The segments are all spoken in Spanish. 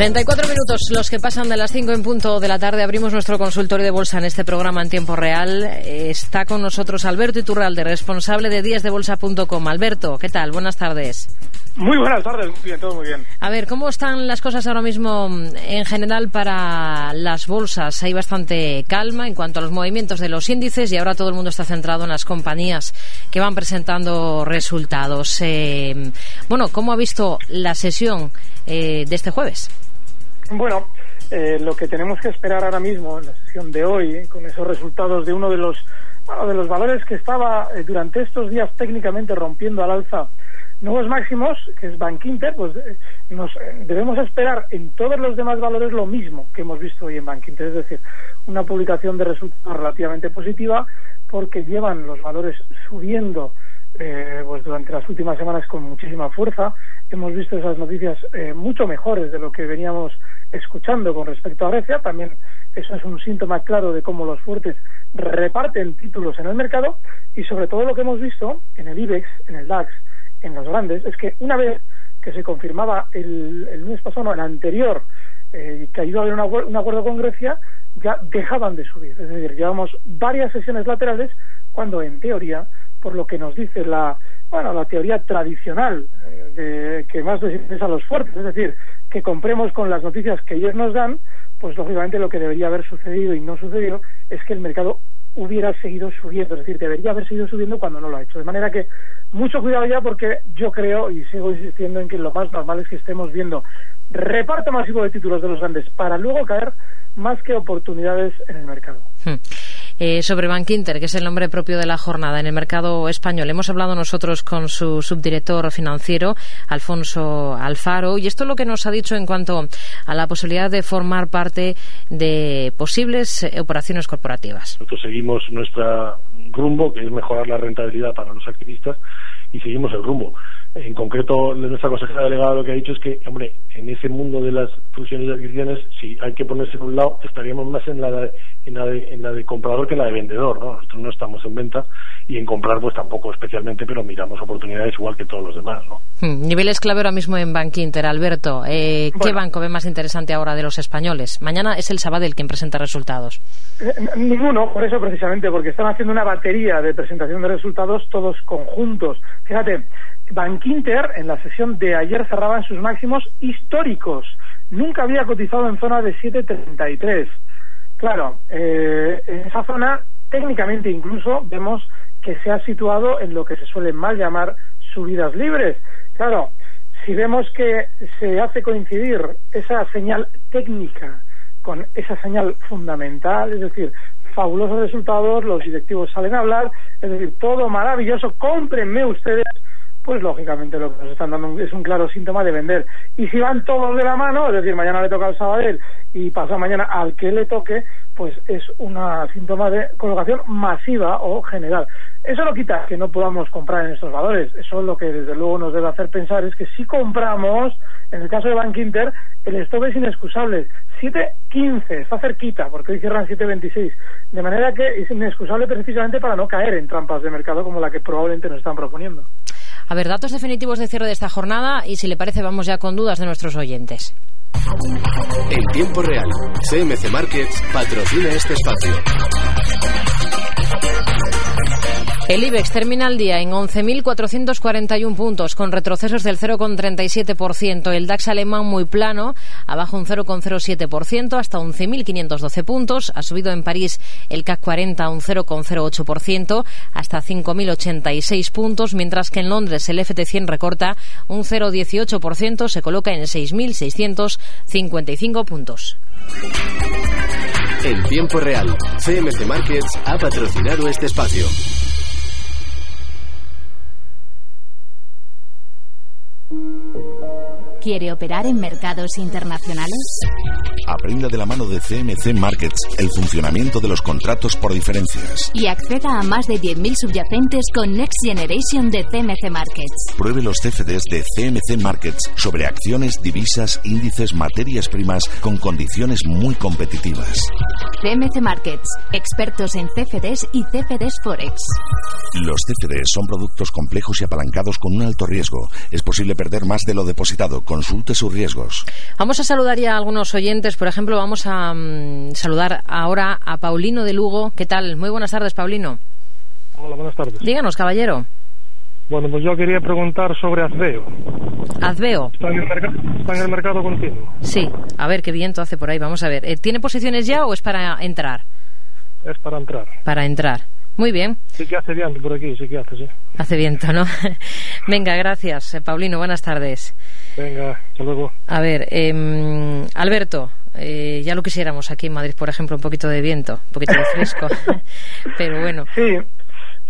34 minutos, los que pasan de las 5 en punto de la tarde. Abrimos nuestro consultorio de bolsa en este programa en tiempo real. Está con nosotros Alberto Iturralde, responsable de díasdebolsa.com. Alberto, ¿qué tal? Buenas tardes. Muy buenas tardes, muy bien, todo muy bien. A ver, ¿cómo están las cosas ahora mismo en general para las bolsas? Hay bastante calma en cuanto a los movimientos de los índices y ahora todo el mundo está centrado en las compañías que van presentando resultados. Eh, bueno, ¿cómo ha visto la sesión eh, de este jueves? Bueno, eh, lo que tenemos que esperar ahora mismo en la sesión de hoy, eh, con esos resultados de uno de los, de los valores que estaba eh, durante estos días técnicamente rompiendo al alza nuevos máximos, que es Bank Inter, pues nos debemos esperar en todos los demás valores lo mismo que hemos visto hoy en Bank Inter, es decir, una publicación de resultados relativamente positiva porque llevan los valores subiendo eh, pues durante las últimas semanas con muchísima fuerza. Hemos visto esas noticias eh, mucho mejores de lo que veníamos escuchando con respecto a Grecia. También eso es un síntoma claro de cómo los fuertes reparten títulos en el mercado y sobre todo lo que hemos visto en el IBEX, en el DAX, en los grandes, es que una vez que se confirmaba el, el mes pasado, el anterior, eh, que iba a haber un acuerdo con Grecia, ya dejaban de subir. Es decir, llevamos varias sesiones laterales cuando en teoría por lo que nos dice la bueno la teoría tradicional eh, de que más les interesa a los fuertes, es decir, que compremos con las noticias que ellos nos dan, pues lógicamente lo que debería haber sucedido y no sucedió es que el mercado hubiera seguido subiendo, es decir, debería haber seguido subiendo cuando no lo ha hecho. De manera que mucho cuidado ya porque yo creo y sigo insistiendo en que lo más normal es que estemos viendo reparto masivo de títulos de los grandes para luego caer más que oportunidades en el mercado. Hmm. Eh, sobre Bankinter, que es el nombre propio de la jornada en el mercado español. Hemos hablado nosotros con su subdirector financiero, Alfonso Alfaro, y esto es lo que nos ha dicho en cuanto a la posibilidad de formar parte de posibles eh, operaciones corporativas. Nosotros seguimos nuestro rumbo, que es mejorar la rentabilidad para los activistas, y seguimos el rumbo. En concreto, nuestra consejera delegada lo que ha dicho es que, hombre, en ese mundo de las fusiones y adquisiciones, si hay que ponerse en un lado, estaríamos más en la de, en la de, en la de comprador que en la de vendedor, ¿no? Nosotros no estamos en venta y en comprar, pues tampoco especialmente, pero miramos oportunidades igual que todos los demás, ¿no? Hmm, niveles clave ahora mismo en Bank Inter, Alberto. Eh, ¿Qué banco ve más interesante ahora de los españoles? Mañana es el Sabadell quien presenta resultados. Eh, ninguno, por eso precisamente, porque están haciendo una batería de presentación de resultados todos conjuntos. Fíjate, Bankinter en la sesión de ayer cerraba en sus máximos históricos. Nunca había cotizado en zona de 7.33. Claro, eh, en esa zona técnicamente incluso vemos que se ha situado en lo que se suele mal llamar subidas libres. Claro, si vemos que se hace coincidir esa señal técnica con esa señal fundamental, es decir, fabulosos resultados, los directivos salen a hablar, es decir, todo maravilloso, cómprenme ustedes pues lógicamente lo que nos están dando es un claro síntoma de vender. Y si van todos de la mano, es decir, mañana le toca al Sabadell y pasa mañana al que le toque, pues es un síntoma de colocación masiva o general. Eso no quita que no podamos comprar en estos valores. Eso lo que desde luego nos debe hacer pensar es que si compramos, en el caso de Bank Inter, el stop es inexcusable. 7.15, está cerquita, porque hoy cierran 7.26. De manera que es inexcusable precisamente para no caer en trampas de mercado como la que probablemente nos están proponiendo. A ver, datos definitivos de cierre de esta jornada y si le parece vamos ya con dudas de nuestros oyentes. En tiempo real, CMC Markets patrocina este espacio. El IBEX termina el día en 11.441 puntos, con retrocesos del 0,37%. El DAX alemán muy plano, abajo un 0,07%, hasta 11.512 puntos. Ha subido en París el CAC 40 un 0,08%, hasta 5.086 puntos, mientras que en Londres el FT100 recorta un 0,18%, se coloca en 6.655 puntos. En tiempo real, CMC Markets ha patrocinado este espacio. ¿Quiere operar en mercados internacionales? Aprenda de la mano de CMC Markets el funcionamiento de los contratos por diferencias. Y acceda a más de 10.000 subyacentes con Next Generation de CMC Markets. Pruebe los CFDs de CMC Markets sobre acciones, divisas, índices, materias primas con condiciones muy competitivas. CMC Markets, expertos en CFDs y CFDs Forex. Los CFDs son productos complejos y apalancados con un alto riesgo. Es posible perder más de lo depositado. Consulte sus riesgos. Vamos a saludar ya a algunos oyentes. Por ejemplo, vamos a mm, saludar ahora a Paulino de Lugo. ¿Qué tal? Muy buenas tardes, Paulino. Hola, buenas tardes. Díganos, caballero. Bueno, pues yo quería preguntar sobre Azbeo. Azbeo. ¿Está en el, está en el mercado continuo? Sí. A ver qué viento hace por ahí. Vamos a ver. Eh, ¿Tiene posiciones ya o es para entrar? Es para entrar. Para entrar. Muy bien. Sí que hace viento por aquí, sí que hace, sí. Hace viento, ¿no? Venga, gracias, eh, Paulino. Buenas tardes. Venga, hasta luego. A ver, em, Alberto, eh, ya lo quisiéramos aquí en Madrid, por ejemplo, un poquito de viento, un poquito de fresco. Pero bueno, Sí,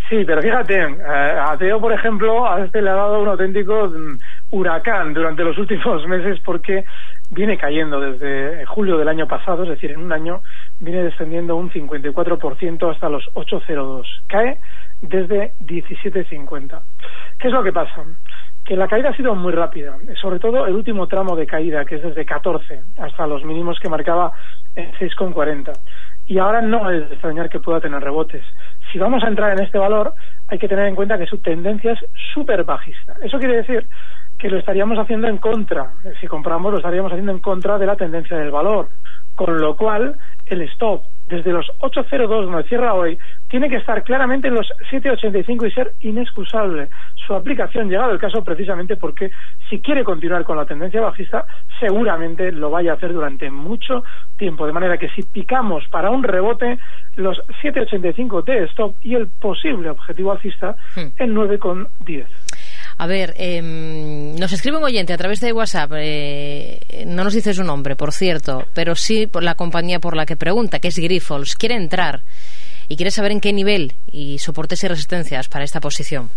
sí, pero fíjate, eh, a Teo, por ejemplo, a este le ha dado un auténtico mm, huracán durante los últimos meses porque viene cayendo desde julio del año pasado, es decir, en un año viene descendiendo un 54% hasta los 8,02. Cae desde 17,50. ¿Qué es lo que pasa? Que la caída ha sido muy rápida, sobre todo el último tramo de caída, que es desde 14 hasta los mínimos que marcaba en 6,40. Y ahora no es de extrañar que pueda tener rebotes. Si vamos a entrar en este valor, hay que tener en cuenta que su tendencia es súper bajista. Eso quiere decir que lo estaríamos haciendo en contra. Si compramos, lo estaríamos haciendo en contra de la tendencia del valor. Con lo cual, el stop desde los 8.02 donde cierra hoy tiene que estar claramente en los 7.85 y ser inexcusable su aplicación, llegado el caso precisamente porque si quiere continuar con la tendencia bajista, seguramente lo vaya a hacer durante mucho tiempo. De manera que si picamos para un rebote, los 7.85 de stop y el posible objetivo alcista en 9,10. A ver, em, nos escribe un oyente a través de WhatsApp, eh, no nos dice su nombre, por cierto, pero sí por la compañía por la que pregunta, que es Grifols, quiere entrar y quiere saber en qué nivel y soportes y resistencias para esta posición.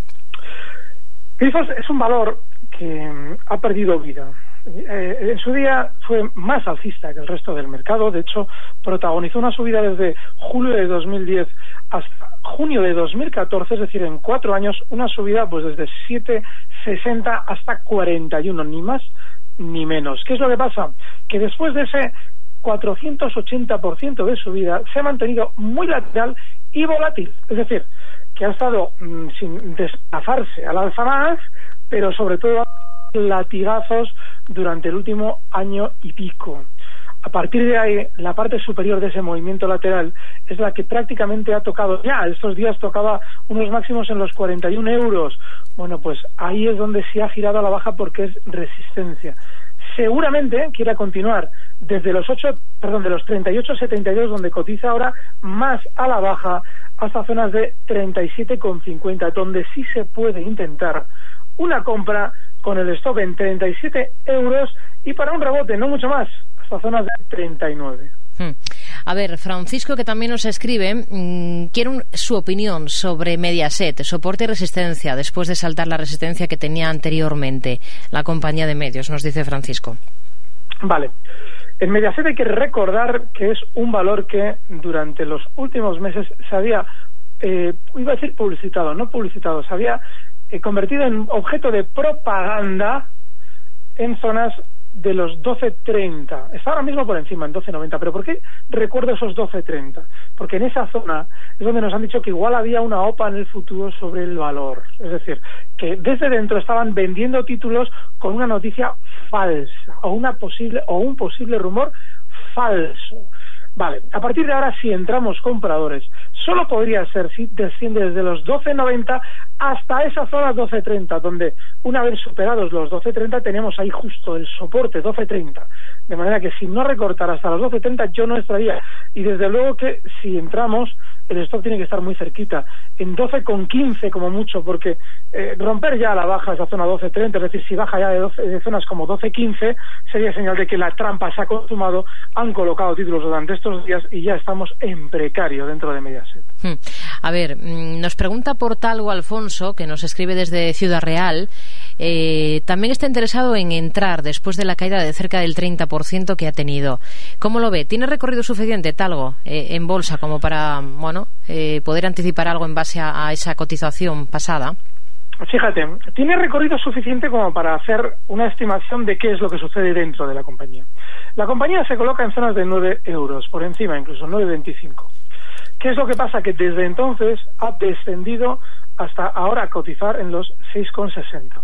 Grifos es un valor que mm, ha perdido vida. Eh, en su día fue más alcista que el resto del mercado. De hecho, protagonizó una subida desde julio de 2010 hasta junio de 2014, es decir, en cuatro años, una subida pues desde 7,60 hasta 41, ni más ni menos. ¿Qué es lo que pasa? Que después de ese 480% de subida se ha mantenido muy lateral y volátil. Es decir, que ha estado mm, sin desplazarse al alza más, pero sobre todo latigazos durante el último año y pico. A partir de ahí, la parte superior de ese movimiento lateral es la que prácticamente ha tocado ya. Estos días tocaba unos máximos en los 41 euros. Bueno, pues ahí es donde se ha girado a la baja porque es resistencia. Seguramente quiera continuar desde los 8, perdón, de los 38.72 donde cotiza ahora más a la baja hasta zonas de 37,50 donde sí se puede intentar una compra con el stop en 37 euros y para un rebote, no mucho más, hasta zonas de 39. Hmm. A ver, Francisco, que también nos escribe, mmm, quiere un- su opinión sobre Mediaset, soporte y resistencia, después de saltar la resistencia que tenía anteriormente la compañía de medios, nos dice Francisco. Vale. En Mediaset hay que recordar que es un valor que durante los últimos meses se había, eh, iba a decir publicitado, no publicitado, se había convertido en objeto de propaganda en zonas de los 12.30. Está ahora mismo por encima, en 12.90. ¿Pero por qué recuerdo esos 12.30? Porque en esa zona es donde nos han dicho que igual había una OPA en el futuro sobre el valor. Es decir, que desde dentro estaban vendiendo títulos con una noticia falsa o, una posible, o un posible rumor falso. Vale, a partir de ahora si entramos compradores, solo podría ser si desciende desde los 12.90 hasta esa zona 12.30, donde una vez superados los 12.30 tenemos ahí justo el soporte 12.30. De manera que si no recortara hasta los 12.30 yo no estaría. Y desde luego que si entramos el stock tiene que estar muy cerquita, en 12,15 como mucho, porque eh, romper ya la baja esa zona 12,30, es decir, si baja ya de, 12, de zonas como 12,15, sería señal de que la trampa se ha consumado, han colocado títulos durante estos días y ya estamos en precario dentro de Mediaset. Hmm. A ver, mm, nos pregunta por tal o Alfonso, que nos escribe desde Ciudad Real, eh, también está interesado en entrar después de la caída de cerca del 30% que ha tenido. ¿Cómo lo ve? ¿Tiene recorrido suficiente Talgo eh, en bolsa como para bueno, eh, poder anticipar algo en base a, esa cotización pasada? Fíjate, tiene recorrido suficiente como para hacer una estimación de qué es lo que sucede dentro de la compañía. La compañía se coloca en zonas de 9 euros, por encima incluso 9,25. ¿Qué es lo que pasa? Que desde entonces ha descendido hasta ahora cotizar en los 6,60.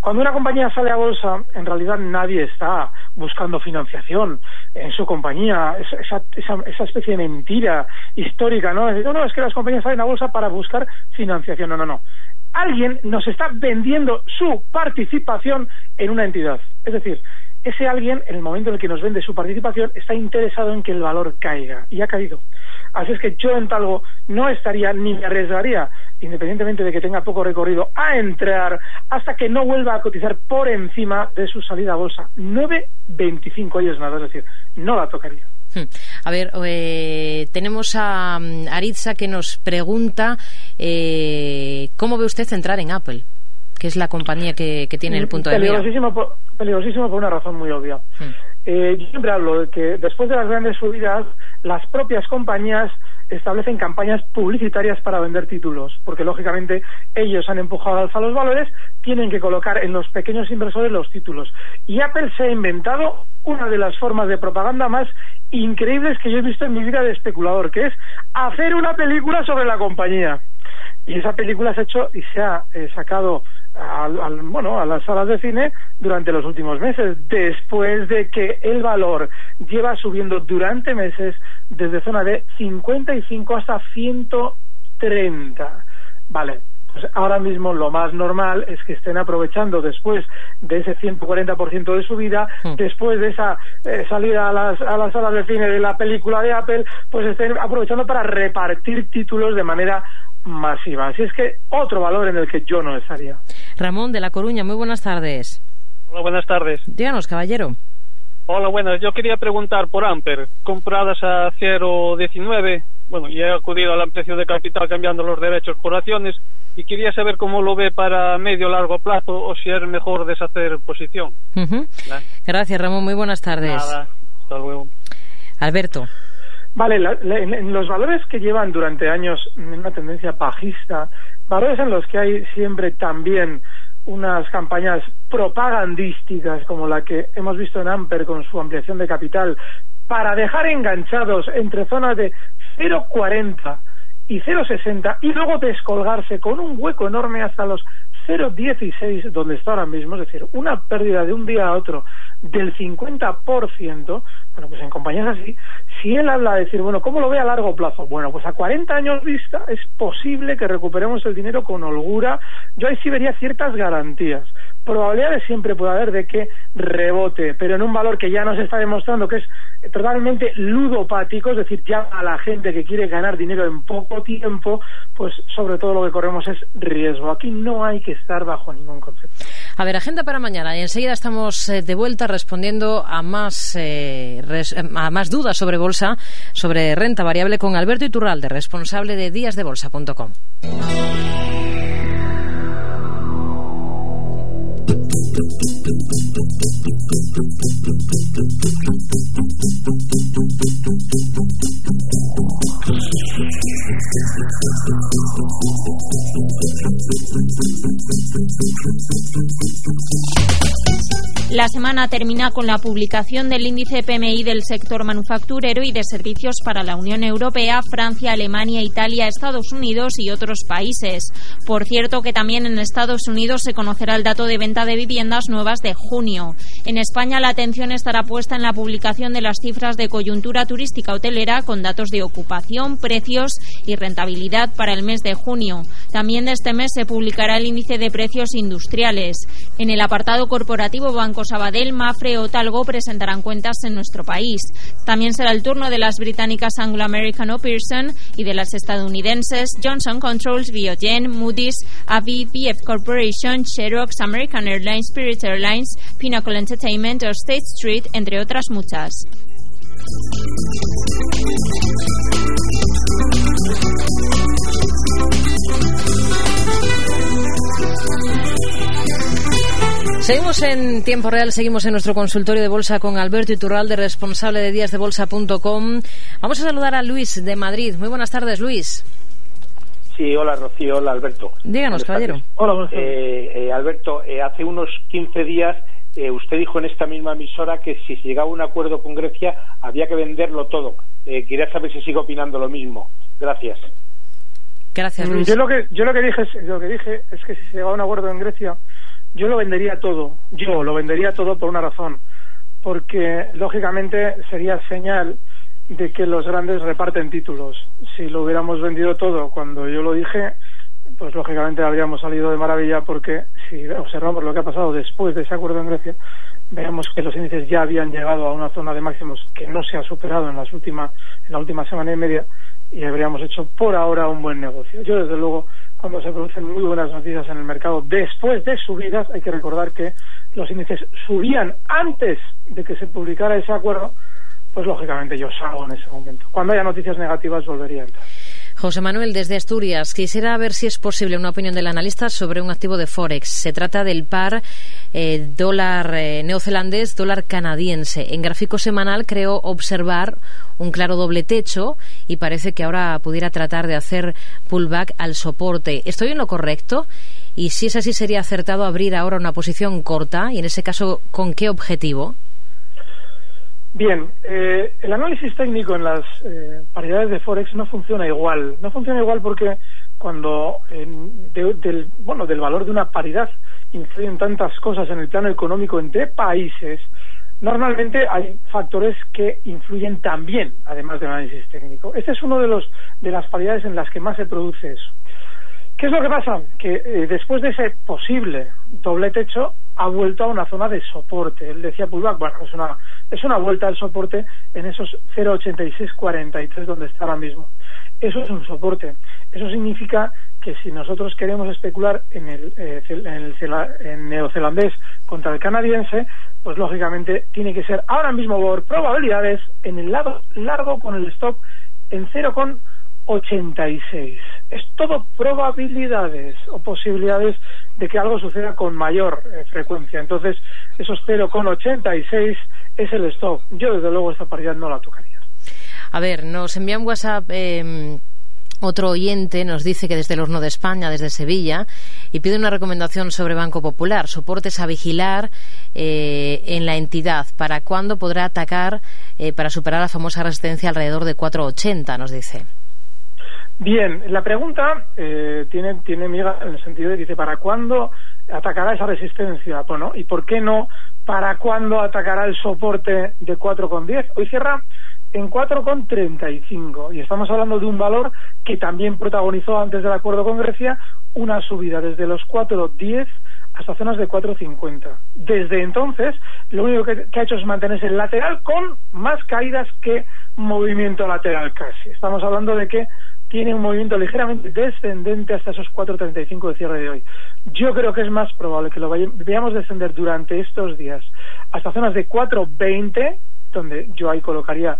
Cuando una compañía sale a bolsa, en realidad nadie está buscando financiación en su compañía, esa, esa, especie de mentira histórica, ¿no? no, no, es que las compañías salen a bolsa para buscar financiación. No, no, no. Alguien nos está vendiendo su participación en una entidad. Es decir, ese alguien, en el momento en el que nos vende su participación, está interesado en que el valor caiga. Y ha caído. Así es que yo en Talgo no estaría ni me arriesgaría, independientemente de que tenga poco recorrido, a entrar hasta que no vuelva a cotizar por encima de su salida a bolsa. 9.25 es nada, es decir, no la tocaría. Hmm. A ver, eh, tenemos a mm, Aritza que nos pregunta eh, cómo ve usted entrar en Apple, que es la compañía que, tiene el punto de mira. Peligrosísimo por una razón muy obvia. Hmm. Eh, yo siempre hablo de que después de las grandes subidas, las propias compañías establecen campañas publicitarias para vender títulos, porque lógicamente ellos han empujado al alza los valores, tienen que colocar en los pequeños inversores los títulos. Y Apple se ha inventado una de las formas de propaganda más increíbles que yo he visto en mi vida de especulador, que es hacer una película sobre la compañía. Y esa película se ha hecho y se ha eh, sacado al, bueno, a las salas de cine durante los últimos meses, después de que el valor lleva subiendo durante meses desde zona de 55 hasta 130. Vale, pues ahora mismo lo más normal es que estén aprovechando después de ese 140% de subida, hmm. después de esa eh, salida a las, a las salas de cine de la película de Apple, pues estén aprovechando para repartir títulos de manera masiva. Así es que otro valor en el que yo no estaría. Ramón de La Coruña, muy buenas tardes. Hola, buenas tardes. Díganos, caballero. Hola, buenas. Yo quería preguntar por Amper, compradas a 0,19. Bueno, y he acudido a la ampliación de capital cambiando los derechos por acciones y quería saber cómo lo ve para medio o largo plazo o si es mejor deshacer posición. Gracias, Ramón. Muy buenas tardes. Nada, hasta luego. Alberto. Vale, en, los valores que llevan durante años una tendencia bajista, valores en los que hay siempre también unas campañas propagandísticas como la que hemos visto en Amper con su ampliación de capital para dejar enganchados entre zonas de 0,40 y 0,60 y luego descolgarse con un hueco enorme hasta los 0,16 donde está ahora mismo, es decir, una pérdida de un día a otro del 50%, bueno, pues en compañías así, si él habla de decir, bueno, ¿cómo lo ve a largo plazo? Bueno, pues a 40 años vista es posible que recuperemos el dinero con holgura. Yo ahí sí vería ciertas garantías. Probabilidades siempre puede haber de que rebote, pero en un valor que ya nos está demostrando que es totalmente ludopático, es decir, ya a la gente que quiere ganar dinero en poco tiempo, pues sobre todo lo que corremos es riesgo. Aquí no hay que estar bajo ningún concepto. A ver, agenda para mañana y enseguida estamos eh, de vuelta respondiendo a más, eh, a más dudas sobre bolsa, sobre renta variable con Alberto Iturralde, responsable de díasdebolsa.com. Thank you. La semana termina con la publicación del índice PMI del sector manufacturero y de servicios para la Unión Europea, Francia, Alemania, Italia, Estados Unidos y otros países. Por cierto que también en Estados Unidos se conocerá el dato de venta de viviendas nuevas de junio. En España la atención estará puesta en la publicación de las cifras de coyuntura turística hotelera con datos de ocupación, precios y rentabilidad para el mes de junio. También de este mes se publicará el índice de precios industriales. En el apartado corporativo Banco Sabadell, Mafre o Talgo presentarán cuentas en nuestro país. También será el turno de las británicas Anglo American o Pearson y de las estadounidenses Johnson Controls, Biogen, Moody's, Avi, Corporation, Xerox, American Airlines, Spirit Airlines, Pinnacle Entertainment o State Street, entre otras muchas. Seguimos en tiempo real, seguimos en nuestro consultorio de bolsa con Alberto Iturralde, responsable de díasdebolsa.com. Vamos a saludar a Luis de Madrid. Muy buenas tardes, Luis. Sí, hola Rocío, hola Alberto. Díganos, caballero. Hola, eh, eh, Alberto, eh, hace unos 15 días eh, usted dijo en esta misma emisora que si se llegaba a un acuerdo con Grecia había que venderlo todo. Eh, quería saber si sigue opinando lo mismo. Gracias. Gracias, Mm, Luis. Yo lo que yo lo que dije es, lo que dije es que si se llegaba a un acuerdo en Grecia, yo lo vendería todo. Yo lo vendería todo por una razón, porque lógicamente sería señal de que los grandes reparten títulos. Si lo hubiéramos vendido todo cuando yo lo dije, pues lógicamente habríamos salido de maravilla porque si observamos lo que ha pasado después de ese acuerdo en Grecia, veamos que los índices ya habían llegado a una zona de máximos que no se ha superado en las últimas en la última semana y media y habríamos hecho por ahora un buen negocio. Yo desde luego cuando se producen muy buenas noticias en el mercado después de subidas, hay que recordar que los índices subían antes de que se publicara ese acuerdo, pues lógicamente yo salgo en ese momento. Cuando haya noticias negativas volvería a entrar. José Manuel, desde Asturias, quisiera ver si es posible una opinión del analista sobre un activo de Forex. Se trata del par eh, dólar eh, neozelandés, dólar canadiense. En gráfico semanal creo observar un claro doble techo y parece que ahora pudiera tratar de hacer pullback al soporte. ¿Estoy en lo correcto? Y si es así, sería acertado abrir ahora una posición corta y en ese caso, ¿con qué objetivo? Bien, eh, el análisis técnico en las eh, paridades de Forex no funciona igual. No funciona igual porque cuando del, bueno, del valor de una paridad influyen tantas cosas en el plano económico entre países, normalmente hay factores que influyen también, además del análisis técnico. Este es uno de, los, de las paridades en las que más se produce eso. ¿Qué es lo que pasa? Que eh, después de ese posible doble techo ha vuelto a una zona de soporte. Él decía pullback, bueno, es una, es una vuelta al soporte en esos 0,8643 donde está ahora mismo. Eso es un soporte. Eso significa que si nosotros queremos especular en el, eh, en el en neozelandés contra el canadiense, pues lógicamente tiene que ser ahora mismo por probabilidades en el lado largo con el stop en 0,86. Es todo probabilidades o posibilidades de que algo suceda con mayor eh, frecuencia. Entonces, esos 0,86 es el stop. Yo, desde luego, esta paridad no la tocaría. A ver, nos envía un WhatsApp eh, otro oyente, nos dice que desde el horno de España, desde Sevilla, y pide una recomendación sobre Banco Popular, soportes a vigilar eh, en la entidad. ¿Para cuándo podrá atacar eh, para superar la famosa resistencia alrededor de 4,80? Nos dice. Bien, la pregunta eh, tiene, tiene miga en el sentido de dice, ¿para cuándo atacará esa resistencia? Bueno, ¿y por qué no? ¿Para cuándo atacará el soporte de 4,10? Hoy cierra en 4,35 y estamos hablando de un valor que también protagonizó antes del acuerdo con Grecia una subida desde los 4,10 hasta zonas de 4,50. Desde entonces, lo único que, que ha hecho es mantenerse en lateral con más caídas que movimiento lateral casi. Estamos hablando de que tiene un movimiento ligeramente descendente hasta esos 4.35 de cierre de hoy. Yo creo que es más probable que lo veamos descender durante estos días hasta zonas de 4.20, donde yo ahí colocaría,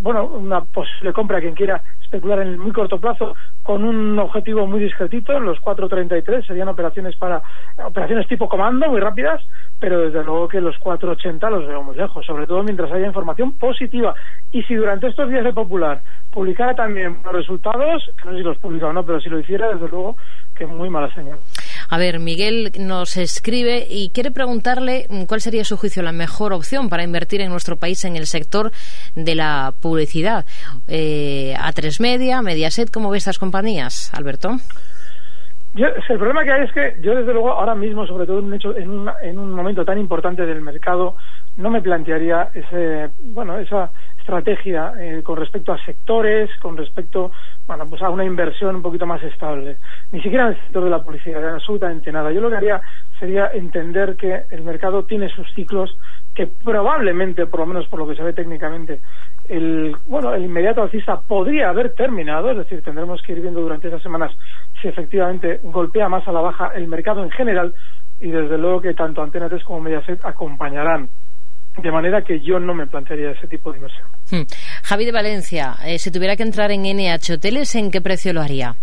bueno, una posible compra quien quiera especular en el muy corto plazo con un objetivo muy discretito, los 4.33 serían operaciones para operaciones tipo comando muy rápidas, pero desde luego que los 4.80 los veo muy lejos, sobre todo mientras haya información positiva. Y si durante estos días de Popular publicara también los resultados, que no sé si los publica o no, pero si lo hiciera, desde luego que muy mala señal. A ver, Miguel nos escribe y quiere preguntarle mm, cuál sería su juicio la mejor opción para invertir en nuestro país en el sector de la publicidad. Eh, A3 Media, Mediaset, ¿cómo ve estas compañías, Alberto? Yo, el problema que hay es que yo desde luego ahora mismo, sobre todo en un, hecho, en, un, en un momento tan importante del mercado, no me plantearía ese, bueno, esa estrategia eh, con respecto a sectores, con respecto bueno, pues a una inversión un poquito más estable. Ni siquiera en el sector de la publicidad, absolutamente nada. Yo lo que haría sería entender que el mercado tiene sus ciclos que probablemente, por lo menos por lo que se ve técnicamente, el bueno el inmediato alcista podría haber terminado, es decir, tendremos que ir viendo durante esas semanas si efectivamente golpea más a la baja el mercado en general y desde luego que tanto Antena 3 como Mediaset acompañarán. De manera que yo no me plantearía ese tipo de inversión. Hmm. Javi de Valencia, eh, si tuviera que entrar en NH Hoteles, ¿en qué precio lo haría?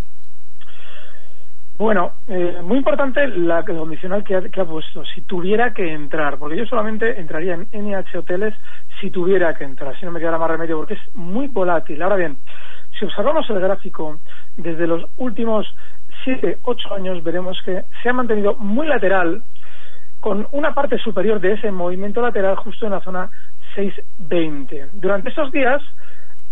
Bueno, eh, muy importante la condicional que ha, que ha puesto, si tuviera que entrar, porque yo solamente entraría en NH Hoteles si tuviera que entrar, si no me quedara más remedio, porque es muy volátil. Ahora bien, si observamos el gráfico desde los últimos 7, 8 años, veremos que se ha mantenido muy lateral, con una parte superior de ese movimiento lateral justo en la zona 620. Durante estos días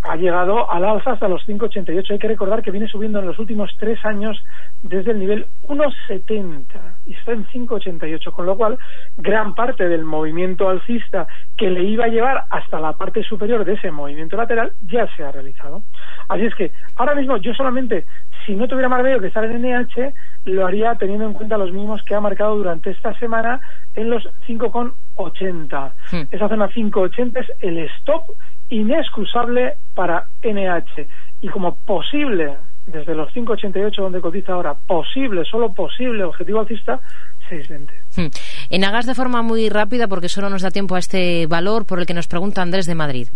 ha llegado al alza hasta los 5,88. Hay que recordar que viene subiendo en los últimos tres años desde el nivel 1,70 y está en 5,88, con lo cual gran parte del movimiento alcista que le iba a llevar hasta la parte superior de ese movimiento lateral ya se ha realizado. Así es que ahora mismo yo solamente, si no tuviera más medio que estar en NH, lo haría teniendo en cuenta los mismos que ha marcado durante esta semana en los 5,80. Esa zona 5,80 es el stop inexcusable para NH y como posible desde los 5,88 donde cotiza ahora, posible, solo posible objetivo alcista, 6,20. Hmm. En hagas de forma muy rápida porque solo nos da tiempo a este valor por el que nos pregunta Andrés de Madrid.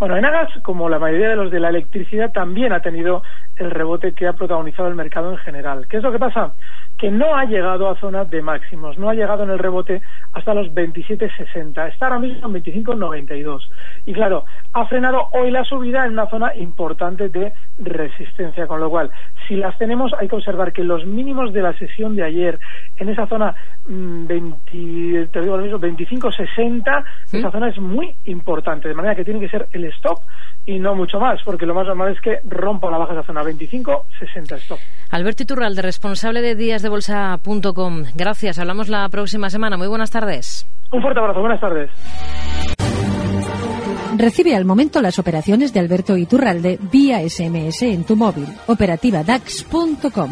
Bueno, Enagas, como la mayoría de los de la electricidad, también ha tenido el rebote que ha protagonizado el mercado en general. ¿Qué es lo que pasa? Que no ha llegado a zona de máximos, no ha llegado en el rebote hasta los 27.60, está ahora mismo en 25.92. Y claro, ha frenado hoy la subida en una zona importante de resistencia, con lo cual, si las tenemos, hay que observar que los mínimos de la sesión de ayer, en esa zona 20, mm, te digo lo mismo, 25.60, esa zona es muy importante, de manera que tiene que ser el stop y no mucho más, porque lo más normal es que rompa la baja esa zona 25-60 stop. Alberto Iturralde, responsable de díasdebolsa.com. Gracias, hablamos la próxima semana. Muy buenas tardes. Un fuerte abrazo, buenas tardes. Recibe al momento las operaciones de Alberto Iturralde vía SMS en tu móvil. Operativa DAX.com.